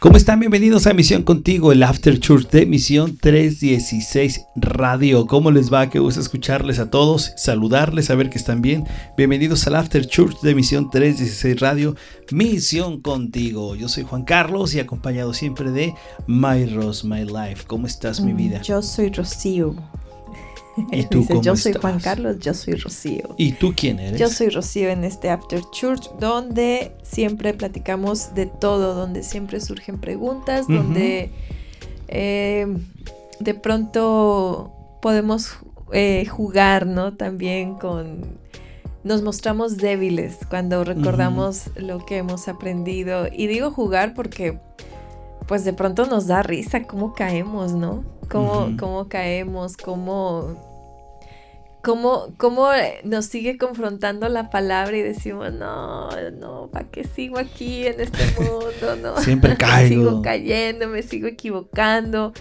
¿Cómo están? Bienvenidos a Misión Contigo, el After Church de Misión 316 Radio. ¿Cómo les va? Qué gusto escucharles a todos, saludarles, saber que están bien. Bienvenidos al After Church de Misión 316 Radio, Misión Contigo. Yo soy Juan Carlos y acompañado siempre de My Rose, My Life. ¿Cómo estás, mi vida? Yo soy Rocío. ¿Y tú cómo yo soy estás? Juan Carlos, yo soy Rocío. ¿Y tú quién eres? Yo soy Rocío en este After Church, donde siempre platicamos de todo, donde siempre surgen preguntas, donde eh, de pronto podemos eh, jugar, ¿no? También con... Nos mostramos débiles cuando recordamos lo que hemos aprendido. Y digo jugar porque, pues de pronto nos da risa cómo caemos, ¿no? Cómo, cómo caemos, cómo cómo, cómo nos sigue confrontando la palabra y decimos, no, no, ¿para qué sigo aquí en este mundo? No, Siempre caigo. sigo cayendo, me sigo equivocando.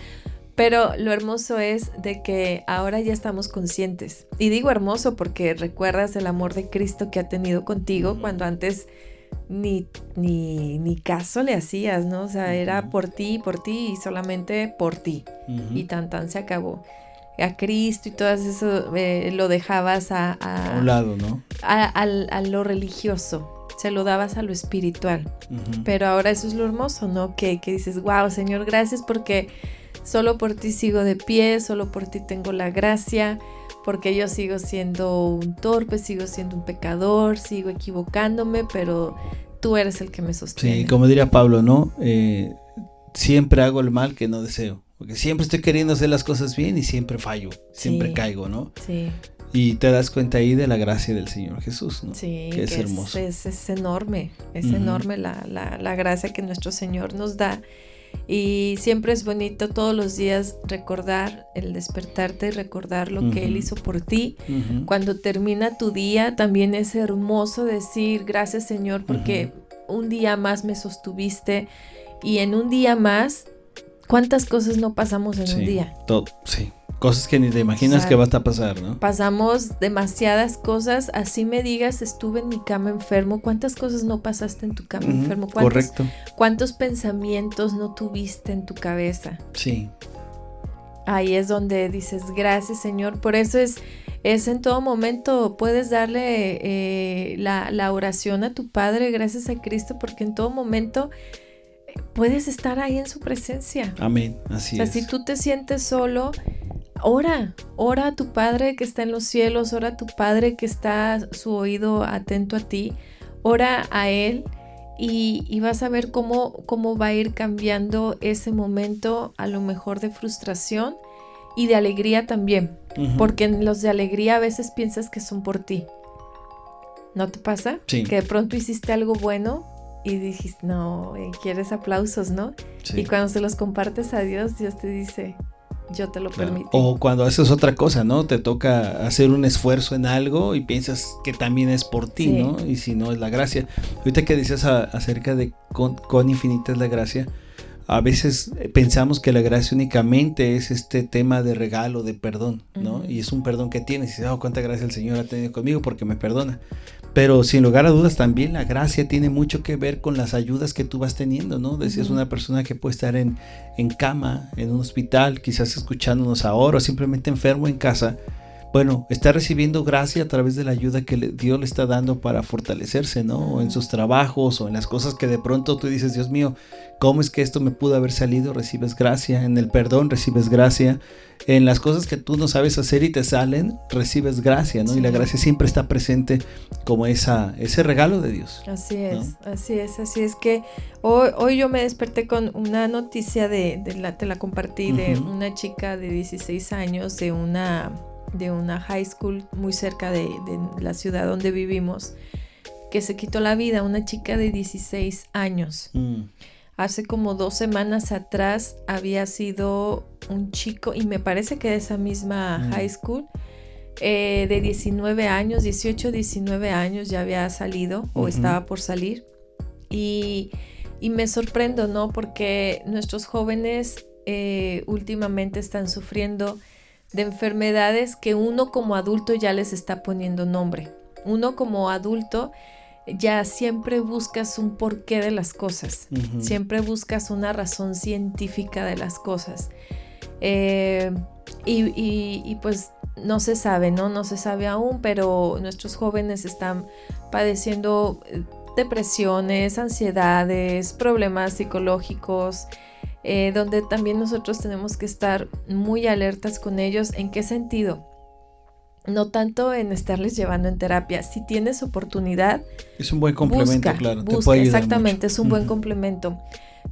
Pero lo hermoso es de que ahora ya estamos conscientes. Y digo hermoso porque recuerdas el amor de Cristo que ha tenido contigo cuando antes ni, ni, ni caso le hacías, ¿no? O sea, era por ti, por ti y solamente por ti Ujú. y tan tan se acabó. A Cristo y todo eso eh, lo dejabas a, a- A un lado, ¿no? a- lo religioso, se lo dabas a lo espiritual. Pero ahora eso es lo hermoso, ¿no? Que, que dices, wow, Señor, gracias porque solo por ti sigo de pie, solo por ti tengo la gracia, porque yo sigo siendo un torpe, sigo siendo un pecador, sigo equivocándome, pero tú eres el que me sostiene. Sí, como diría Pablo, ¿no? Eh, siempre hago el mal que no deseo. Porque siempre estoy queriendo hacer las cosas bien y siempre fallo, siempre Sí. caigo, ¿no? Sí. Y te das cuenta ahí de la gracia del Señor Jesús, ¿no? Sí, Que es hermoso. Es, es enorme, es Ujú. enorme la, la- la gracia que nuestro Señor nos da. Y siempre es bonito todos los días recordar el despertarte y recordar lo que Él hizo por ti. Ujú. Cuando termina tu día, también es hermoso decir gracias Señor porque un día más me sostuviste y en un día más, ¿cuántas cosas no pasamos en un día? todo, sí. Cosas que ni te imaginas sea, que va a pasar, ¿no? Pasamos demasiadas cosas, así me digas, estuve en mi cama enfermo, ¿cuántas cosas no pasaste en tu cama enfermo? ¿Cuántos, Correcto. ¿Cuántos pensamientos no tuviste en tu cabeza? Sí. Ahí es donde dices, gracias Señor, por eso es, es en todo momento, puedes darle eh, la, la oración a tu Padre, gracias a Cristo, porque en todo momento puedes estar ahí en su presencia. Amén. Así O sea, es. si tú te sientes solo, ora, ora a tu Padre que está en los cielos, ora a tu Padre que está su oído atento a ti, ora a Él y, y vas a ver cómo, cómo va a ir cambiando ese momento a lo mejor de frustración y de alegría también, porque en los de alegría a veces piensas que son por ti. ¿No te pasa? Sí. Que de pronto hiciste algo bueno y dijiste, no, eh, quieres aplausos, ¿no? Sí. Y cuando se los compartes a Dios, Dios te dice, yo te lo Claro. permito. O cuando haces otra cosa, ¿no? Te toca hacer un esfuerzo en algo y piensas que también es por ti, Sí. ¿no? Y si no es la gracia. Ahorita que dices a- acerca de con, cuán infinita es la gracia, a veces eh, pensamos que la gracia únicamente es este tema de regalo, de perdón, ¿no? Y es un perdón que tienes y dices, oh, cuánta gracia el Señor ha tenido conmigo porque me perdona. Pero sin lugar a dudas también la gracia tiene mucho que ver con las ayudas que tú vas teniendo, ¿no? Decías una persona que puede estar en, en cama, en un hospital, quizás escuchándonos ahora o simplemente enfermo en casa. Bueno, está recibiendo gracia a través de la ayuda que le- Dios le está dando para fortalecerse, ¿no? O en sus trabajos o en las cosas que de pronto tú dices, Dios mío, ¿cómo es que esto me pudo haber salido? Recibes gracia. En el perdón recibes gracia. En las cosas que tú no sabes hacer y te salen, recibes gracia, ¿no? Y la gracia siempre está presente como esa, ese regalo de Dios. Así es, así es, así es que hoy, hoy yo me desperté con una noticia de, de la, te la compartí, de una chica de 16 años de una, de una high school muy cerca de, de la ciudad donde vivimos, que se quitó la vida, una chica de 16 años. Mm, Hace como dos semanas atrás había sido un chico, y me parece que de esa misma Mm. high school, eh, de 19 años, 18, 19 años ya había salido o estaba por salir. Y, y me sorprendo, ¿no? Porque nuestros jóvenes eh, últimamente están sufriendo de enfermedades que uno como adulto ya les está poniendo nombre. Uno como adulto ya siempre buscas un porqué de las cosas, siempre buscas una razón científica de las cosas. Eh, y, pues no se sabe, ¿no? No se sabe aún, pero nuestros jóvenes están padeciendo eh, depresiones, ansiedades, problemas psicológicos, eh, donde también nosotros tenemos que estar muy alertas con ellos. ¿En qué sentido? no tanto en estarles llevando en terapia. Si tienes oportunidad, es un buen complemento, claro. exactamente, es un buen complemento.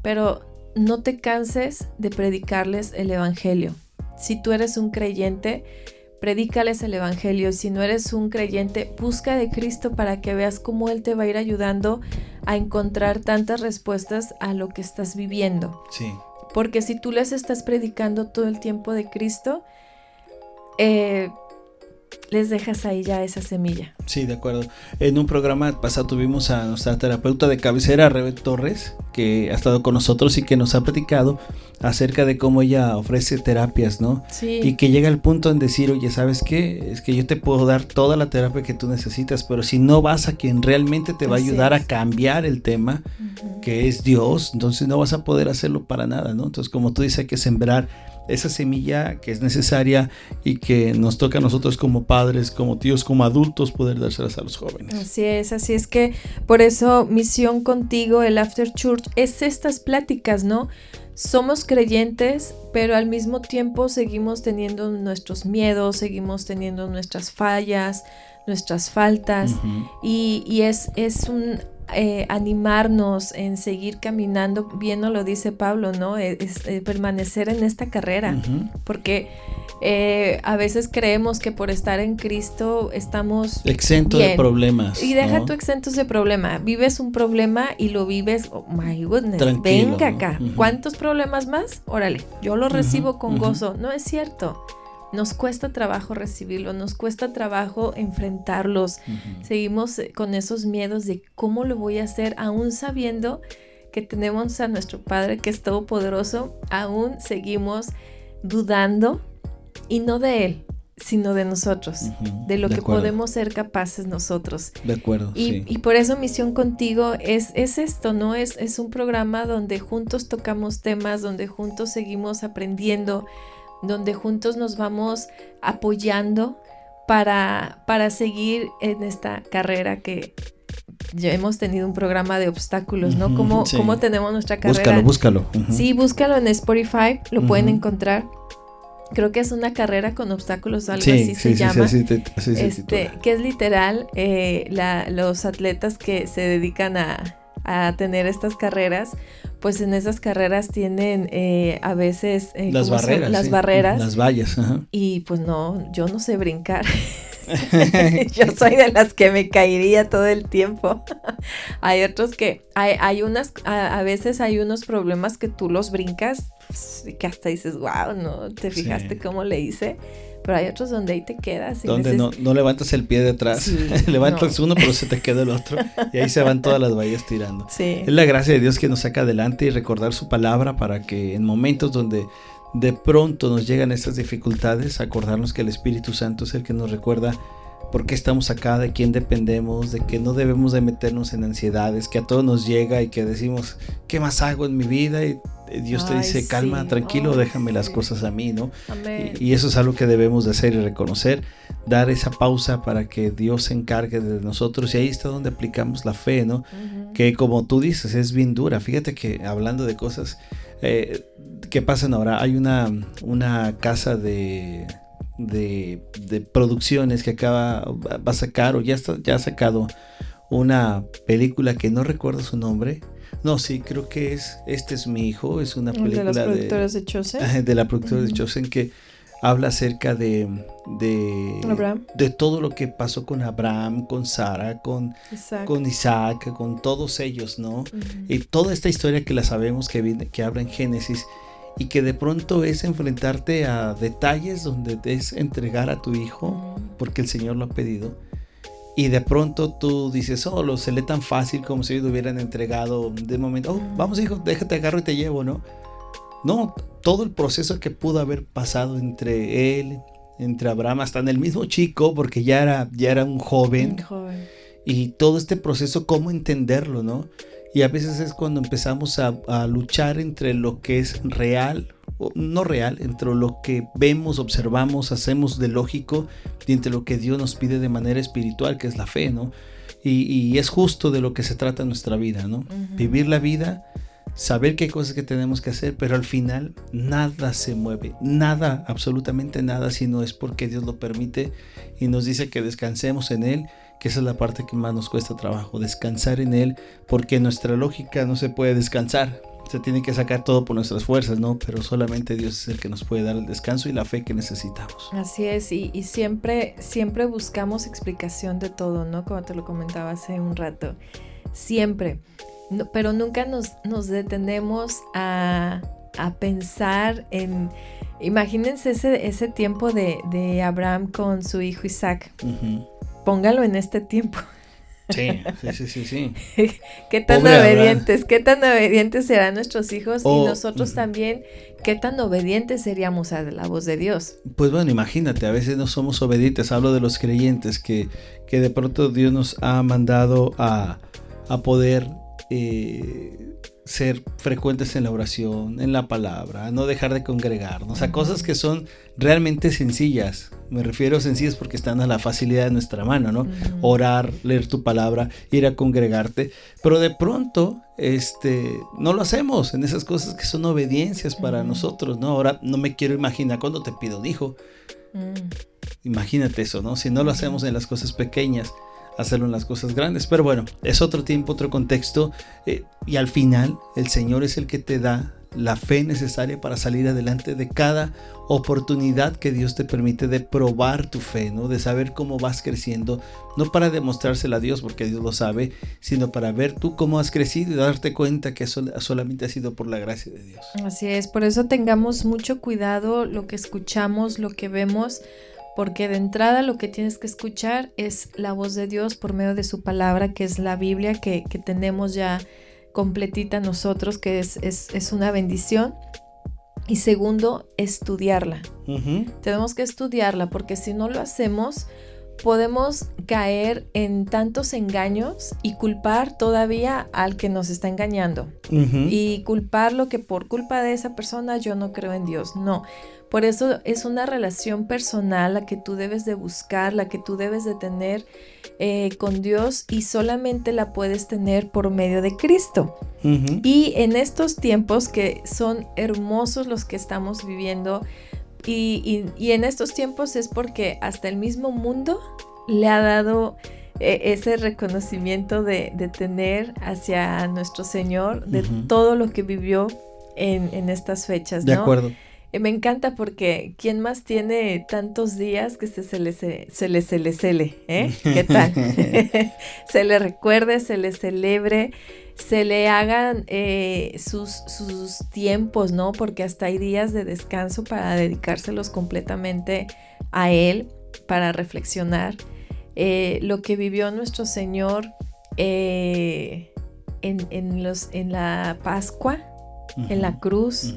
Pero no te canses de predicarles el evangelio. Si tú eres un creyente, predícales el evangelio. Si no eres un creyente, busca de Cristo para que veas cómo él te va a ir ayudando a encontrar tantas respuestas a lo que estás viviendo. Sí. Porque si tú les estás predicando todo el tiempo de Cristo, eh, les dejas ahí ya esa semilla. Sí, de acuerdo. En un programa pasado tuvimos a nuestra terapeuta de cabecera, Rebe Torres, que ha estado con nosotros y que nos ha platicado acerca de cómo ella ofrece terapias, ¿no? Sí. Y que llega al punto en decir, oye, ¿sabes qué? Es que yo te puedo dar toda la terapia que tú necesitas, pero si no vas a quien realmente te va a ayudar a cambiar el tema, que es Dios, entonces no vas a poder hacerlo para nada, ¿no? Entonces, como tú dices, hay que sembrar esa semilla que es necesaria y que nos toca a nosotros como padres, como tíos, como adultos poder dárselas a los jóvenes. Así es, así es que por eso misión contigo, el After Church, es estas pláticas, ¿no? Somos creyentes, pero al mismo tiempo seguimos teniendo nuestros miedos, seguimos teniendo nuestras fallas, nuestras faltas, y, y es, es un eh, animarnos en seguir caminando, bien lo dice Pablo, ¿no? E, es, eh, permanecer en esta carrera, porque eh, a veces creemos que por estar en Cristo estamos exentos de problemas. Y deja tu exentos de problema, vives un problema y lo vives, oh my goodness, venga acá, ¿cuántos problemas más? Órale, yo lo recibo con gozo, no es cierto. Nos cuesta trabajo recibirlo, nos cuesta trabajo enfrentarlos. Seguimos eh, con esos miedos de cómo lo voy a hacer, aún sabiendo que tenemos a nuestro Padre que es todopoderoso, aún seguimos dudando y no de Él, sino de nosotros, de lo que podemos ser capaces nosotros. De acuerdo. Y, y por eso Misión Contigo es, es esto, ¿no? Es, es un programa donde juntos tocamos temas, donde juntos seguimos aprendiendo donde juntos nos vamos apoyando para, para seguir en esta carrera que ya hemos tenido un programa de obstáculos, ¿no? ¿Cómo, tenemos nuestra carrera? Búscalo, búscalo. Sí, búscalo en Spotify, lo pueden encontrar. Creo que es una carrera con obstáculos, algo así se llama. este, que es literal eh, los atletas que se dedican a, a tener estas carreras, pues en esas carreras tienen eh, a veces eh, las barreras. Las barreras. Las vallas. Y pues no, yo no sé brincar. yo soy de las que me caería todo el tiempo. hay otros que, hay, hay unas, a, veces hay unos problemas que tú los brincas, que hasta dices, wow, ¿no? ¿Te fijaste cómo le hice? Pero hay otros donde ahí te quedas. donde no, no, levantas el pie de atrás, levantas uno pero se te queda el otro y ahí se van todas las vallas tirando. Es la gracia de Dios que nos saca adelante y recordar su palabra para que en momentos donde de pronto nos llegan estas dificultades, acordarnos que el Espíritu Santo es el que nos recuerda por qué estamos acá, de quién dependemos, de que no debemos de meternos en ansiedades, que a todos nos llega y que decimos, ¿qué más hago en mi vida? Y Dios te dice, calma, tranquilo, déjame las cosas a mí, ¿no? Y, eso es algo que debemos de hacer y reconocer, dar esa pausa para que Dios se encargue de nosotros y ahí está donde aplicamos la fe, ¿no? Que como tú dices, es bien dura. Fíjate que hablando de cosas eh, que pasan ahora, hay una, una casa de, de, producciones que acaba, va a sacar o ya, está, ya ha sacado una película que no recuerdo su nombre. No, sí, creo que es Este es mi hijo, es una película de, las productoras de, Chosen. de la productora de Chosen que habla acerca de de, de todo lo que pasó con Abraham, con Sara, con Isaac, con, Isaac, con todos ellos, ¿no? Y toda esta historia que la sabemos que, viene, que habla en Génesis y que de pronto es enfrentarte a detalles donde es entregar a tu hijo porque el Señor lo ha pedido y de pronto tú dices, oh, lo se lee tan fácil como si lo hubieran entregado de momento, oh, vamos hijo, déjate agarro y te llevo, ¿no? No, todo el proceso que pudo haber pasado entre él, entre Abraham, hasta en el mismo chico, porque ya era, ya era un joven. Y todo este proceso, cómo entenderlo, ¿no? Y a veces es cuando empezamos a, a luchar entre lo que es real, o no real, entre lo que vemos, observamos, hacemos de lógico y entre lo que Dios nos pide de manera espiritual, que es la fe, ¿no? Y, y es justo de lo que se trata nuestra vida, ¿no? Vivir la vida saber qué cosas que tenemos que hacer, pero al final nada se mueve, nada, absolutamente nada, si no es porque Dios lo permite y nos dice que descansemos en Él, que esa es la parte que más nos cuesta trabajo, descansar en Él, porque nuestra lógica no se puede descansar. Se tiene que sacar todo por nuestras fuerzas, ¿no? Pero solamente Dios es el que nos puede dar el descanso y la fe que necesitamos. Así es, y, y siempre, siempre buscamos explicación de todo, ¿no? Como te lo comentaba hace un rato. Siempre pero nunca nos, nos detenemos a, a, pensar en, imagínense ese, ese tiempo de, de, Abraham con su hijo Isaac. Póngalo en este tiempo. Sí, sí, sí, sí. qué tan obedientes, qué tan obedientes serán nuestros hijos y nosotros también, qué tan obedientes seríamos a la voz de Dios. Pues bueno, imagínate, a veces no somos obedientes, hablo de los creyentes, que, que de pronto Dios nos ha mandado a, a poder eh, ser frecuentes en la oración, en la palabra, no dejar de congregarnos, sea, cosas que son realmente sencillas. Me refiero a sencillas porque están a la facilidad de nuestra mano, ¿no? Orar, leer tu palabra, ir a congregarte, pero de pronto este no lo hacemos en esas cosas que son obediencias para nosotros, ¿no? Ahora no me quiero imaginar cuando te pido, dijo. Mm. Imagínate eso, ¿no? Si no lo hacemos en las cosas pequeñas, hacerlo en las cosas grandes. Pero bueno, es otro tiempo, otro contexto. Eh, y al final, el Señor es el que te da la fe necesaria para salir adelante de cada oportunidad que Dios te permite de probar tu fe, ¿no? De saber cómo vas creciendo, no para demostrársela a Dios porque Dios lo sabe, sino para ver tú cómo has crecido y darte cuenta que eso solamente ha sido por la gracia de Dios. Así es, por eso tengamos mucho cuidado lo que escuchamos, lo que vemos, porque de entrada lo que tienes que escuchar es la voz de Dios por medio de su palabra, que es la Biblia que, tenemos ya completita nosotros, que es, es, una bendición. Y segundo, estudiarla. Tenemos que estudiarla porque si no lo hacemos, podemos caer en tantos engaños y culpar todavía al que nos está engañando. Y culparlo que por culpa de esa persona yo no creo en Dios. No, por eso es una relación personal la que tú debes de buscar, la que tú debes de tener eh, con Dios y solamente la puedes tener por medio de Cristo. Y en estos tiempos que son hermosos los que estamos viviendo, y, en estos tiempos es porque hasta el mismo mundo le ha dado eh, ese reconocimiento de, tener hacia nuestro Señor, de todo lo que vivió en, estas fechas. De acuerdo. Eh, me encanta porque ¿quién más tiene tantos días que se, se le se, le se le? ¿eh? ¿Qué tal? se le recuerde, se le celebre, se le hagan eh, sus, sus tiempos, ¿no? Porque hasta hay días de descanso para dedicárselos completamente a Él, para reflexionar. Eh, lo que vivió nuestro Señor en, en, los, en la Pascua, en la cruz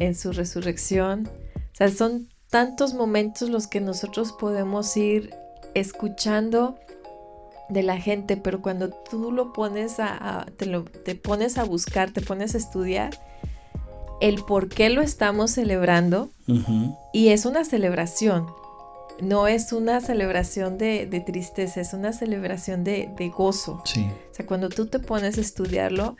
en su resurrección. O sea, son tantos momentos los que nosotros podemos ir escuchando de la gente, pero cuando tú lo pones a, te, lo, te pones a buscar, te pones a estudiar el por qué lo estamos celebrando y es una celebración, no es una celebración de, tristeza, es una celebración de, de gozo. Sí. O sea, cuando tú te pones a estudiarlo,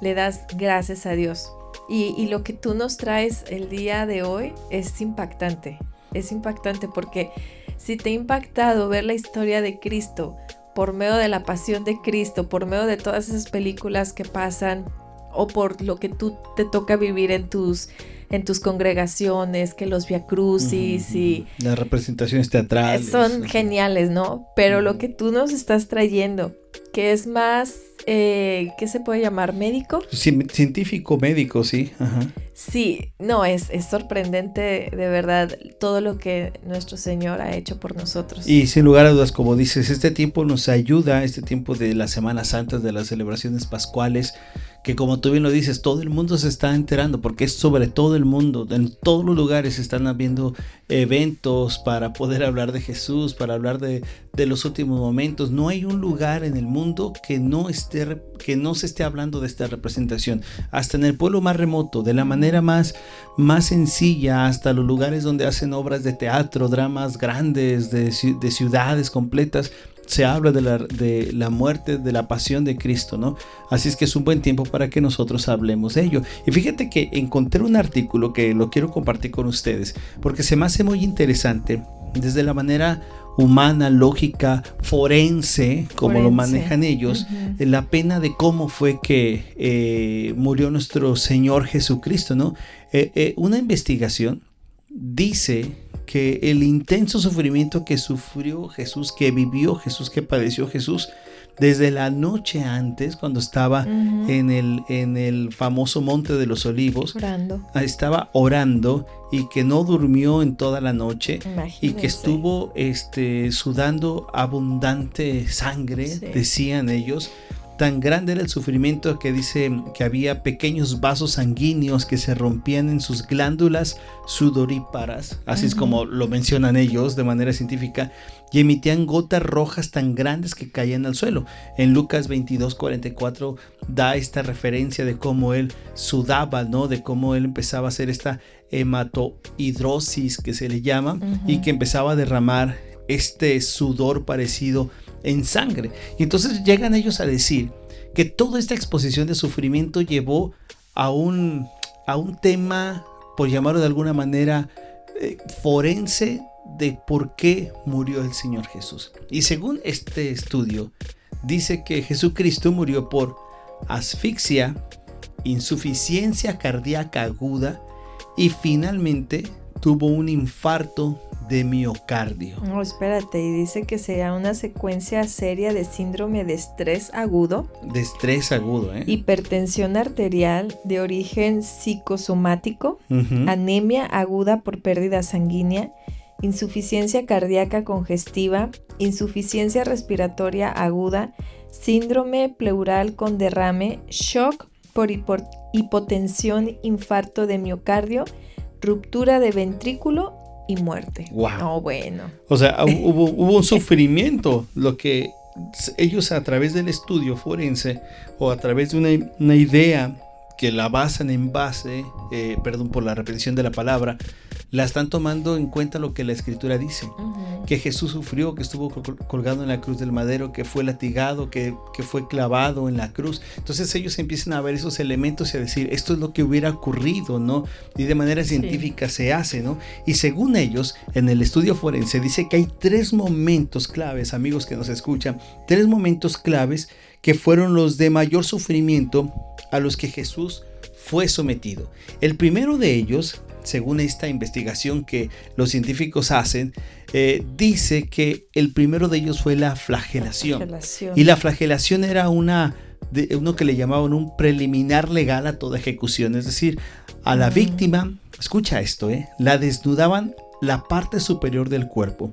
le das gracias a Dios. Y, lo que tú nos traes el día de hoy es impactante. Es impactante porque si te ha impactado ver la historia de Cristo por medio de la pasión de Cristo, por medio de todas esas películas que pasan o por lo que tú te toca vivir en tus en tus congregaciones, que los Via Crucis y las representaciones teatrales son geniales, ¿no? Pero lo que tú nos estás trayendo, que es más eh, ¿qué se puede llamar? ¿Médico? científico, médico, sí. Sí, no, es, es sorprendente de verdad todo lo que nuestro Señor ha hecho por nosotros. Y sin lugar a dudas, como dices, este tiempo nos ayuda, este tiempo de las Semanas Santas, de las celebraciones pascuales, que como tú bien lo dices, todo el mundo se está enterando, porque es sobre todo el mundo, en todos los lugares están habiendo eventos para poder hablar de Jesús, para hablar de, los últimos momentos. No hay un lugar en el mundo que no, esté, que no se esté hablando de esta representación. Hasta en el pueblo más remoto, de la manera más, más sencilla, hasta los lugares donde hacen obras de teatro, dramas grandes, de, de ciudades completas se habla de la, de la, muerte, de la pasión de Cristo, ¿no? Así es que es un buen tiempo para que nosotros hablemos de ello. Y fíjate que encontré un artículo que lo quiero compartir con ustedes, porque se me hace muy interesante desde la manera humana, lógica, forense, como lo manejan ellos, la pena de cómo fue que eh, murió nuestro Señor Jesucristo, ¿no? Eh, eh, una investigación dice que el intenso sufrimiento que sufrió Jesús, que vivió Jesús, que padeció Jesús, desde la noche antes, cuando estaba en, el, en el famoso Monte de los Olivos, ah, estaba orando y que no durmió en toda la noche y que estuvo este, sudando abundante sangre, decían ellos. Tan grande era el sufrimiento que dice que había pequeños vasos sanguíneos que se rompían en sus glándulas sudoríparas, así es como lo mencionan ellos de manera científica, y emitían gotas rojas tan grandes que caían al suelo. En Lucas 22, 44 da esta referencia de cómo él sudaba, ¿no? De cómo él empezaba a hacer esta hematohidrosis que se le llama y que empezaba a derramar este sudor parecido en sangre. Y entonces llegan ellos a decir que toda esta exposición de sufrimiento llevó a un, a un tema, por llamarlo de alguna manera, eh, forense de por qué murió el Señor Jesús. Y según este estudio, dice que Jesucristo murió por asfixia, insuficiencia cardíaca aguda y finalmente tuvo un infarto de miocardio. No, espérate, y dice que sea una secuencia seria de síndrome de estrés agudo. De estrés agudo, ¿eh? Hipertensión arterial de origen psicosomático, anemia aguda por pérdida sanguínea, insuficiencia cardíaca congestiva, insuficiencia respiratoria aguda, síndrome pleural con derrame, shock por hipotensión, infarto de miocardio, ruptura de ventrículo y muerte. Wow. bueno. O sea, hubo, hubo un sufrimiento, lo que ellos a través del estudio forense o a través de una, una idea que la basan en base, eh, perdón por la repetición de la palabra, la están tomando en cuenta lo que la escritura dice. Que Jesús sufrió, que estuvo colgado en la cruz del madero, que fue latigado, que, que, fue clavado en la cruz. Entonces ellos empiezan a ver esos elementos y a decir, esto es lo que hubiera ocurrido, ¿no? Y de manera científica se hace, ¿no? Y según ellos, en el estudio forense dice que hay tres momentos claves, amigos que nos escuchan, tres momentos claves que fueron los de mayor sufrimiento a los que Jesús fue sometido. El primero de ellos según esta investigación que los científicos hacen, eh, dice que el primero de ellos fue la flagelación. Y la flagelación era una, de, uno que le llamaban un preliminar legal a toda ejecución. Es decir, a la víctima, escucha esto, eh, la desnudaban la parte superior del cuerpo,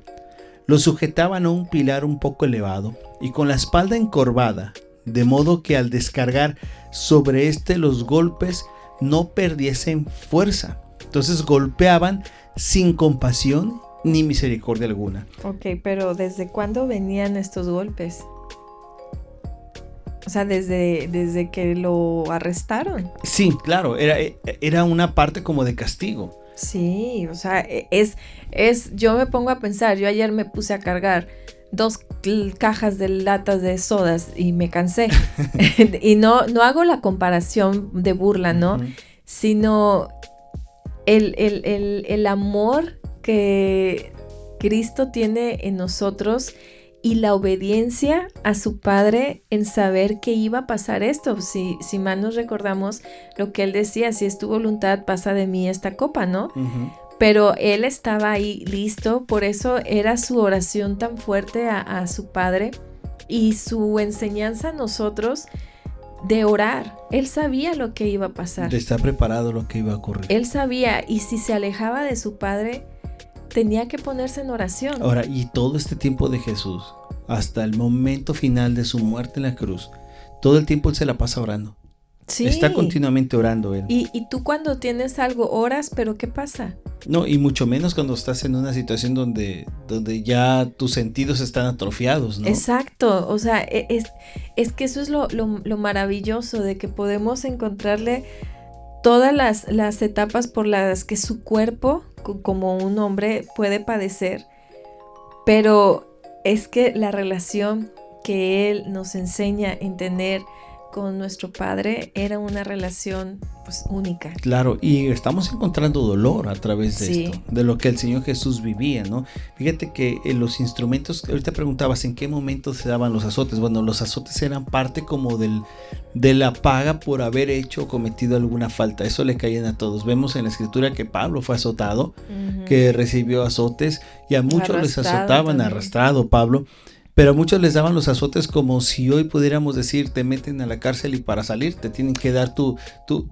lo sujetaban a un pilar un poco elevado y con la espalda encorvada, de modo que al descargar sobre este los golpes no perdiesen fuerza. Entonces golpeaban sin compasión ni misericordia alguna. Ok, pero ¿desde cuándo venían estos golpes? O sea, desde, desde que lo arrestaron. Sí, claro, era, era una parte como de castigo. Sí, o sea, es, es, yo me pongo a pensar, yo ayer me puse a cargar dos cajas de latas de sodas y me cansé. y no, no hago la comparación de burla, ¿no? Sino el, amor que Cristo tiene en nosotros y la obediencia a su Padre en saber que iba a pasar esto. Si, si mal nos recordamos lo que él decía, si es tu voluntad, pasa de mí esta copa, ¿no? Pero él estaba ahí listo, por eso era su oración tan fuerte a, a su Padre y su enseñanza a nosotros de orar. Él sabía lo que iba a pasar. De estar preparado lo que iba a ocurrir. Él sabía y si se alejaba de su padre, tenía que ponerse en oración. Ahora, y todo este tiempo de Jesús, hasta el momento final de su muerte en la cruz, todo el tiempo él se la pasa orando. Está continuamente orando él. Y, y, tú cuando tienes algo oras, pero ¿qué pasa? No, y mucho menos cuando estás en una situación donde, donde ya tus sentidos están atrofiados, ¿no? Exacto, o sea, e, es, es que eso es lo, lo, maravilloso de que podemos encontrarle todas las, las etapas por las que su cuerpo, como un hombre, puede padecer, pero es que la relación que él nos enseña en tener con nuestro padre era una relación pues única. Claro, y estamos encontrando dolor a través de esto, de lo que el Señor Jesús vivía, ¿no? Fíjate que en los instrumentos, ahorita preguntabas en qué momento se daban los azotes. Bueno, los azotes eran parte como del, de la paga por haber hecho o cometido alguna falta. Eso le caían a todos. Vemos en la escritura que Pablo fue azotado, que recibió azotes y a muchos les azotaban, arrastrado Pablo. Pero muchos les daban los azotes como si hoy pudiéramos decir, te meten a la cárcel y para salir te tienen que dar tu, tu,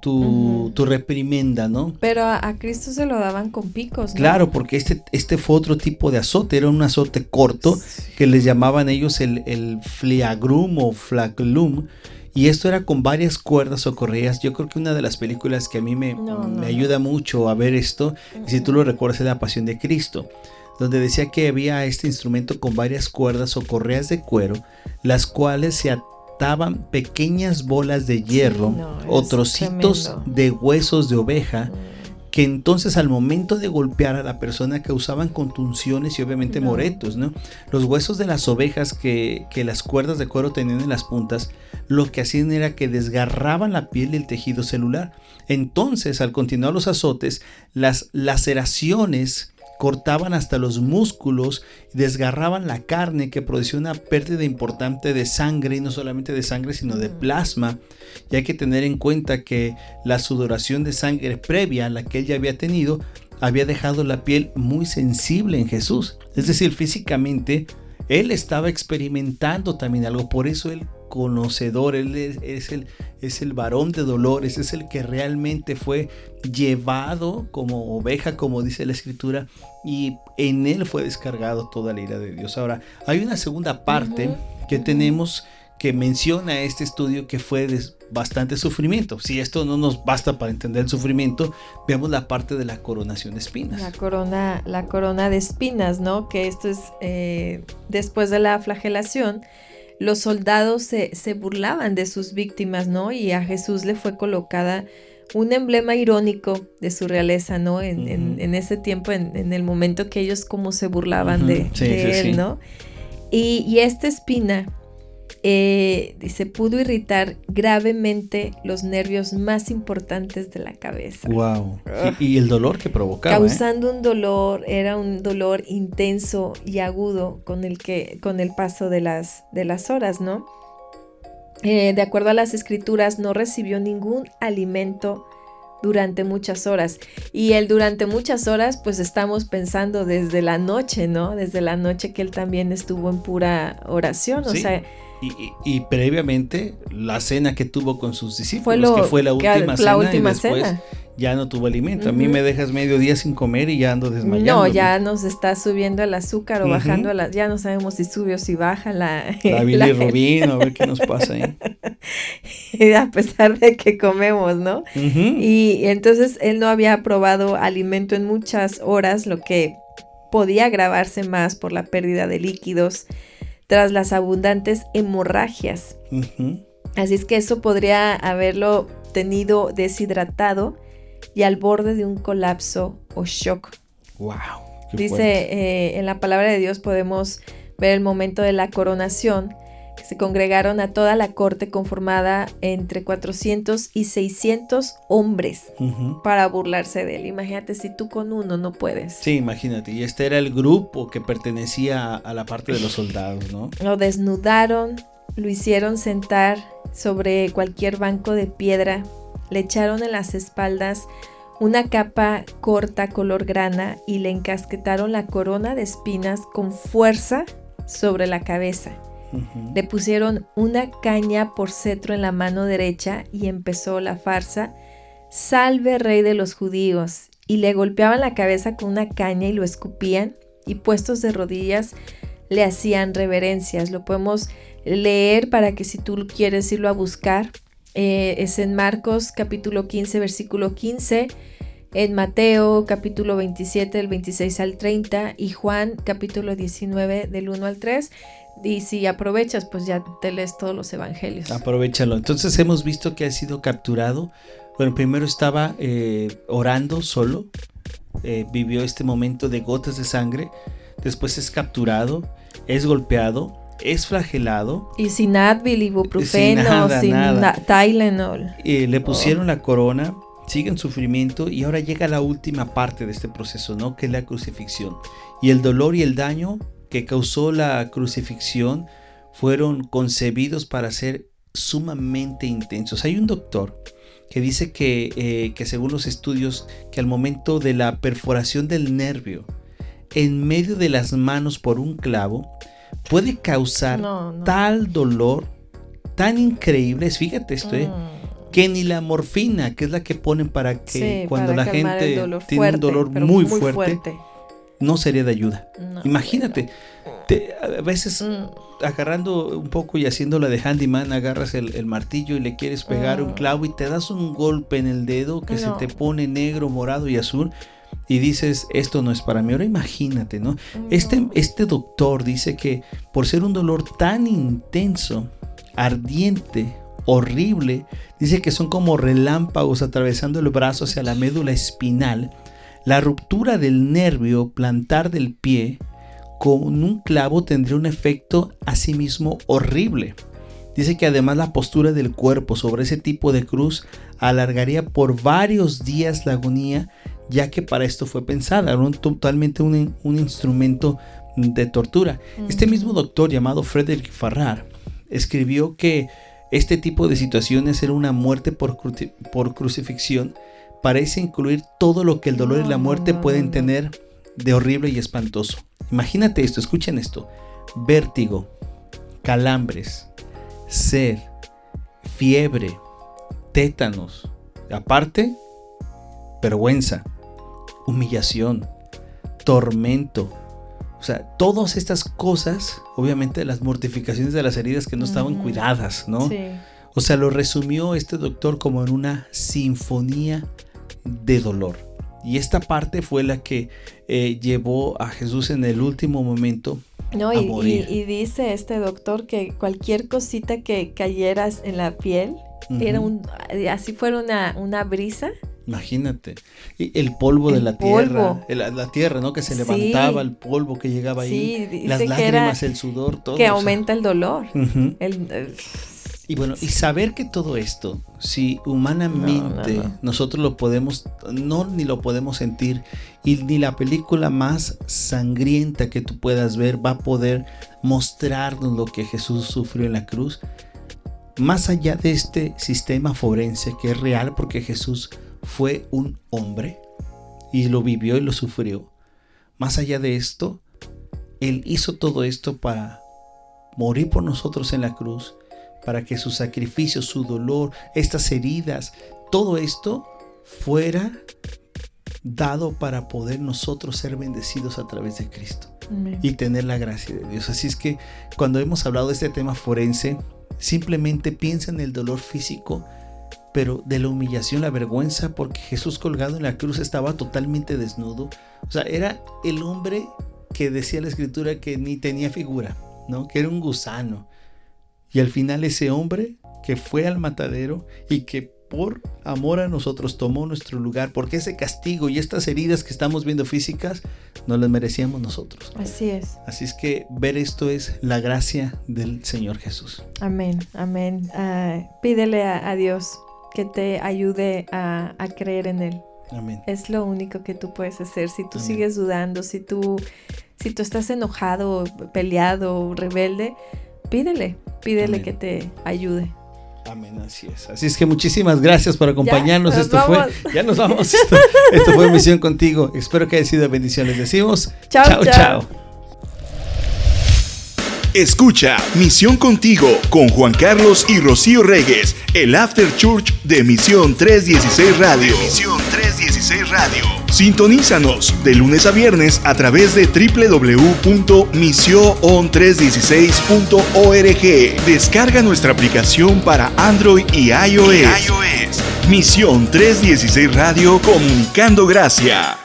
tu, reprimenda, ¿no? Pero a, Cristo se lo daban con picos, ¿no? Claro, porque este, este fue otro tipo de azote, era un azote corto que les llamaban ellos el, el fliagrum o flaglum. Y esto era con varias cuerdas o correas. Yo creo que una de las películas que a mí me, me ayuda mucho a ver esto, si tú lo recuerdas, es La Pasión de Cristo donde decía que había este instrumento con varias cuerdas o correas de cuero, las cuales se ataban pequeñas bolas de hierro o trocitos de huesos de oveja. Mm. que entonces al momento de golpear a la persona causaban contunciones y obviamente moretos, ¿no? Los huesos de las ovejas que, que, las cuerdas de cuero tenían en las puntas, lo que hacían era que desgarraban la piel y el tejido celular. Entonces, al continuar los azotes, las laceraciones cortaban hasta los músculos y desgarraban la carne que producía una pérdida importante de sangre y no solamente de sangre sino de plasma. Y hay que tener en cuenta que la sudoración de sangre previa a la que él ya había tenido había dejado la piel muy sensible en Jesús. Es decir físicamente él estaba experimentando también algo. Por eso él conocedor, Él es, el, es el varón de dolores, es el que realmente fue llevado como oveja, como dice la escritura, y en Él fue descargado toda la ira de Dios. Ahora, hay una segunda parte que tenemos que menciona este estudio que fue de bastante sufrimiento. Si esto no nos basta para entender el sufrimiento, veamos la parte de la coronación de espinas. La corona, la corona de espinas, ¿no? Que esto es eh, después de la flagelación los soldados se, burlaban de sus víctimas, ¿no? Y a Jesús le fue colocada un emblema irónico de su realeza, ¿no? En, ese tiempo, en, el momento que ellos como se burlaban de, él, ¿no? Y, y, esta espina eh, se pudo irritar gravemente los nervios más importantes de la cabeza. Wow. Y, el dolor que provocaba. ¿eh? Causando un dolor, era un dolor intenso y agudo con el que, con el paso de las, de las horas, ¿no? Eh, de acuerdo a las escrituras, no recibió ningún alimento durante muchas horas. Y él durante muchas horas, pues estamos pensando desde la noche, ¿no? Desde la noche que él también estuvo en pura oración. O sea, y, previamente la cena que tuvo con sus discípulos, que fue la última cena y después ya no tuvo alimento. A mí me dejas medio día sin comer y ya ando desmayando. No, ya nos está subiendo el azúcar o bajando la, ya no sabemos si sube o si baja la la bilirrubina, a ver qué nos pasa ahí. a pesar de que comemos, ¿no? Y entonces él no había probado alimento en muchas horas, lo que podía agravarse más por la pérdida de líquidos tras las abundantes hemorragias. Así es que eso podría haberlo tenido deshidratado y al borde de un colapso o shock. Wow. Dice eh, en la palabra de Dios podemos ver el momento de la coronación se congregaron a toda la corte conformada entre 400 y 600 hombres para burlarse de él. Imagínate si tú con uno no puedes. Sí, imagínate. Y este era el grupo que pertenecía a la parte de los soldados, ¿no? Lo desnudaron, lo hicieron sentar sobre cualquier banco de piedra, le echaron en las espaldas una capa corta color grana y le encasquetaron la corona de espinas con fuerza sobre la cabeza. Le pusieron una caña por cetro en la mano derecha y empezó la farsa, Salve rey de los judíos, y le golpeaban la cabeza con una caña y lo escupían, y puestos de rodillas le hacían reverencias. Lo podemos leer para que si tú quieres irlo a buscar, Eh, es en Marcos capítulo 15, versículo 15, en Mateo capítulo 27, del 26 al 30 y Juan capítulo 19, del 1 al 3. Y si aprovechas, pues ya te lees todos los evangelios. Aprovechalo. Entonces hemos visto que ha sido capturado. Bueno, primero estaba eh, orando solo, eh, vivió este momento de gotas de sangre, después es capturado, es golpeado, es flagelado. Y sin Advil, ibuprofeno, sin, nada, Tylenol. Eh, le pusieron la corona, sigue en sufrimiento y ahora llega la última parte de este proceso, ¿no? Que es la crucifixión. Y el dolor y el daño que causó la crucifixión fueron concebidos para ser sumamente intensos. Hay un doctor que dice que, eh, que según los estudios, que al momento de la perforación del nervio, en medio de las manos por un clavo, puede causar tal dolor tan increíble, fíjate esto, ¿eh? mm. que ni la morfina, que es la que ponen para que cuando la gente tiene un dolor muy, fuerte, no sería de ayuda. Imagínate, a veces mm. agarrando un poco y haciéndola de handyman, agarras el, martillo y le quieres pegar un mm. clavo y te das un golpe en el dedo que se te pone negro, morado y azul y dices, esto no es para mí. Ahora imagínate, ¿no? Este, este doctor dice que por ser un dolor tan intenso, ardiente, horrible, dice que son como relámpagos atravesando el brazo hacia la médula espinal, la ruptura del nervio plantar del pie con un clavo tendría un efecto asimismo horrible. Dice que además la postura del cuerpo sobre ese tipo de cruz alargaría por varios días la agonía ya que para esto fue pensada, era totalmente un, instrumento de tortura. Este mismo doctor llamado Frederick Farrar escribió que este tipo de situaciones era una muerte por, por crucifixión, parece incluir todo lo que el dolor y la muerte pueden tener de horrible y espantoso. Imagínate esto, escuchen esto. Vértigo, calambres, sed, fiebre, tétanos. Aparte, vergüenza, humillación, tormento. O sea, todas estas cosas, obviamente las mortificaciones de las heridas que no estaban cuidadas, ¿no? O sea, lo resumió este doctor como en una sinfonía de dolor. Y esta parte fue la que eh, llevó a Jesús en el último momento no, a y, morir. Y, dice este doctor que cualquier cosita que cayeras en la piel, era un, así fuera una, una brisa, Imagínate. Y el polvo de la tierra, la, tierra, ¿no? Que se levantaba, el polvo que llegaba ahí, las lágrimas, el sudor, todo. Que aumenta el dolor. Y bueno, y saber que todo esto, si humanamente nosotros lo podemos, no ni lo podemos sentir, y ni la película más sangrienta que tú puedas ver va a poder mostrarnos lo que Jesús sufrió en la cruz, más allá de este sistema forense que es real porque Jesús fue un hombre y lo vivió y lo sufrió. Más allá de esto, Él hizo todo esto para morir por nosotros en la cruz, para que su sacrificio, su dolor, estas heridas, todo esto fuera dado para poder nosotros ser bendecidos a través de Cristo y tener la gracia de Dios. Así es que cuando hemos hablado de este tema forense, simplemente piensa en el dolor físico, pero de la humillación, la vergüenza, porque Jesús colgado en la cruz estaba totalmente desnudo. O sea, era el hombre que decía la escritura que ni tenía figura, ¿no? Que era un gusano. Y al final ese hombre que fue al matadero y que por amor a nosotros tomó nuestro lugar, porque ese castigo y estas heridas que estamos viendo físicas no las merecíamos nosotros. Así es. Así es que ver esto es la gracia del Señor Jesús. Amén, amén. Ah, pídele a Dios que te ayude a, creer en Él. Amén. Es lo único que tú puedes hacer. Si tú sigues dudando, si tú, si tú estás enojado, peleado, rebelde, pídele, pídele que te ayude. Amén, así es. Así es que muchísimas gracias por acompañarnos. esto fue, ya nos vamos. Esto, esto, fue Misión Contigo. Espero que haya sido bendición. Les decimos, chao, chao. chao. Escucha Misión Contigo con Juan Carlos y Rocío Reyes, el After Church de Misión 316 Radio. Misión 316 316 Radio. Sintonízanos de lunes a viernes a través de www.mision316.org. Descarga nuestra aplicación para Android y iOS. Misión 316 Radio Comunicando Gracia.